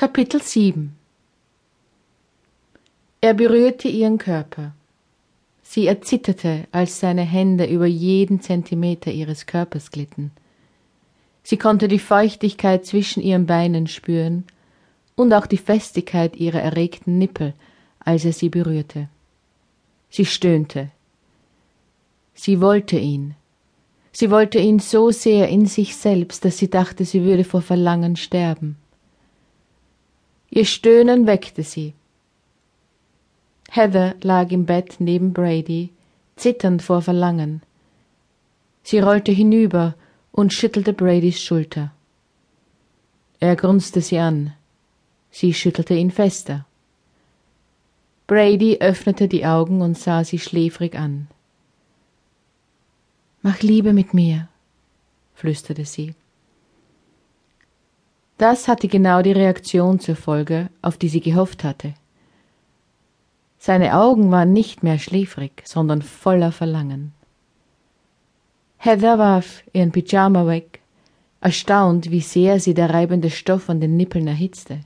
Kapitel 7 Er berührte ihren Körper. Sie erzitterte, als seine Hände über jeden Zentimeter ihres Körpers glitten. Sie konnte die Feuchtigkeit zwischen ihren Beinen spüren und auch die Festigkeit ihrer erregten Nippel, als er sie berührte. Sie stöhnte. Sie wollte ihn. Sie wollte ihn so sehr in sich selbst, dass sie dachte, sie würde vor Verlangen sterben. Ihr Stöhnen weckte sie. Heather lag im Bett neben Brady, zitternd vor Verlangen. Sie rollte hinüber und schüttelte Bradys Schulter. Er grunzte sie an. Sie schüttelte ihn fester. Brady öffnete die Augen und sah sie schläfrig an. Mach Liebe mit mir, flüsterte sie. Das hatte genau die Reaktion zur Folge, auf die sie gehofft hatte. Seine Augen waren nicht mehr schläfrig, sondern voller Verlangen. Heather warf ihren Pyjama weg, erstaunt, wie sehr sie der reibende Stoff an den Nippeln erhitzte.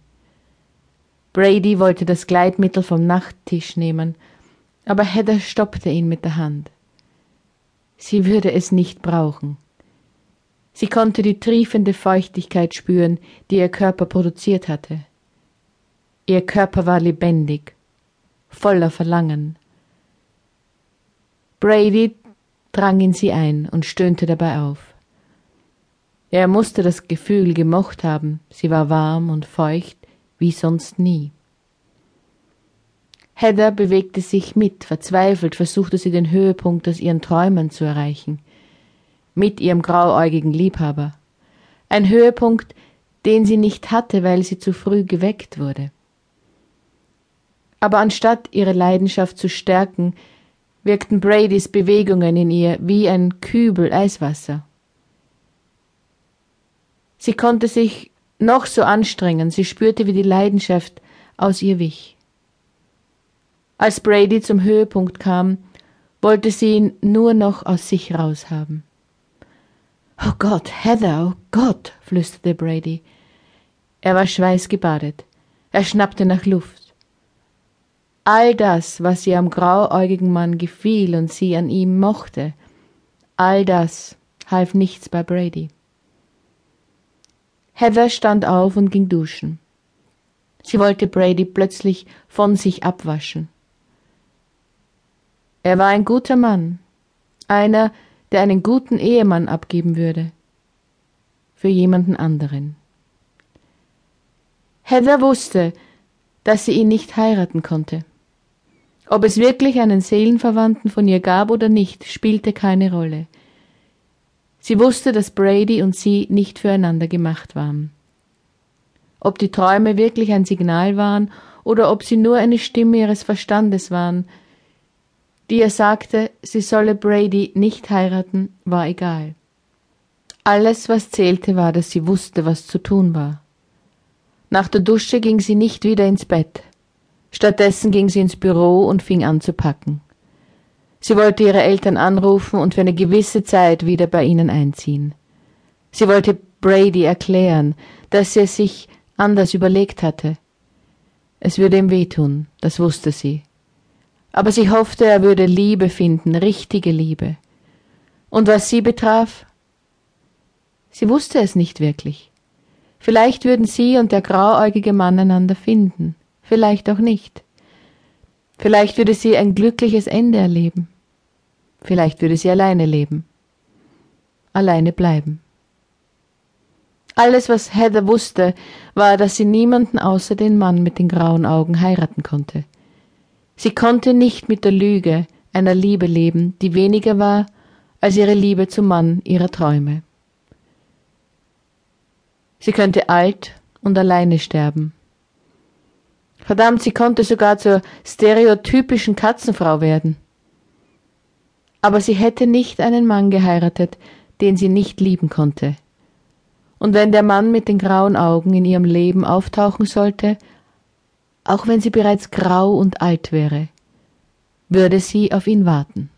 Brady wollte das Gleitmittel vom Nachttisch nehmen, aber Heather stoppte ihn mit der Hand. Sie würde es nicht brauchen. Sie konnte die triefende Feuchtigkeit spüren, die ihr Körper produziert hatte. Ihr Körper war lebendig, voller Verlangen. Brady drang in sie ein und stöhnte dabei auf. Er musste das Gefühl gemocht haben, sie war warm und feucht wie sonst nie. Heather bewegte sich mit, verzweifelt versuchte sie den Höhepunkt aus ihren Träumen zu erreichen mit ihrem grauäugigen Liebhaber. Ein Höhepunkt, den sie nicht hatte, weil sie zu früh geweckt wurde. Aber anstatt ihre Leidenschaft zu stärken, wirkten Bradys Bewegungen in ihr wie ein Kübel Eiswasser. Sie konnte sich noch so anstrengen, sie spürte, wie die Leidenschaft aus ihr wich. Als Brady zum Höhepunkt kam, wollte sie ihn nur noch aus sich raushaben. Oh Gott, Heather, oh Gott, flüsterte Brady. Er war schweißgebadet. Er schnappte nach Luft. All das, was ihr am grauäugigen Mann gefiel und sie an ihm mochte, all das half nichts bei Brady. Heather stand auf und ging duschen. Sie wollte Brady plötzlich von sich abwaschen. Er war ein guter Mann, einer, der einen guten Ehemann abgeben würde. Für jemanden anderen. Heather wusste, dass sie ihn nicht heiraten konnte. Ob es wirklich einen Seelenverwandten von ihr gab oder nicht, spielte keine Rolle. Sie wusste, dass Brady und sie nicht füreinander gemacht waren. Ob die Träume wirklich ein Signal waren oder ob sie nur eine Stimme ihres Verstandes waren, die ihr sagte, sie solle Brady nicht heiraten, war egal. Alles, was zählte, war, dass sie wusste, was zu tun war. Nach der Dusche ging sie nicht wieder ins Bett. Stattdessen ging sie ins Büro und fing an zu packen. Sie wollte ihre Eltern anrufen und für eine gewisse Zeit wieder bei ihnen einziehen. Sie wollte Brady erklären, dass sie es sich anders überlegt hatte. Es würde ihm wehtun, das wusste sie aber sie hoffte, er würde Liebe finden, richtige Liebe. Und was sie betraf, sie wusste es nicht wirklich. Vielleicht würden sie und der grauäugige Mann einander finden, vielleicht auch nicht. Vielleicht würde sie ein glückliches Ende erleben. Vielleicht würde sie alleine leben. Alleine bleiben. Alles, was Heather wusste, war, dass sie niemanden außer den Mann mit den grauen Augen heiraten konnte. Sie konnte nicht mit der Lüge einer Liebe leben, die weniger war als ihre Liebe zum Mann ihrer Träume. Sie könnte alt und alleine sterben. Verdammt, sie konnte sogar zur stereotypischen Katzenfrau werden. Aber sie hätte nicht einen Mann geheiratet, den sie nicht lieben konnte. Und wenn der Mann mit den grauen Augen in ihrem Leben auftauchen sollte, auch wenn sie bereits grau und alt wäre, würde sie auf ihn warten.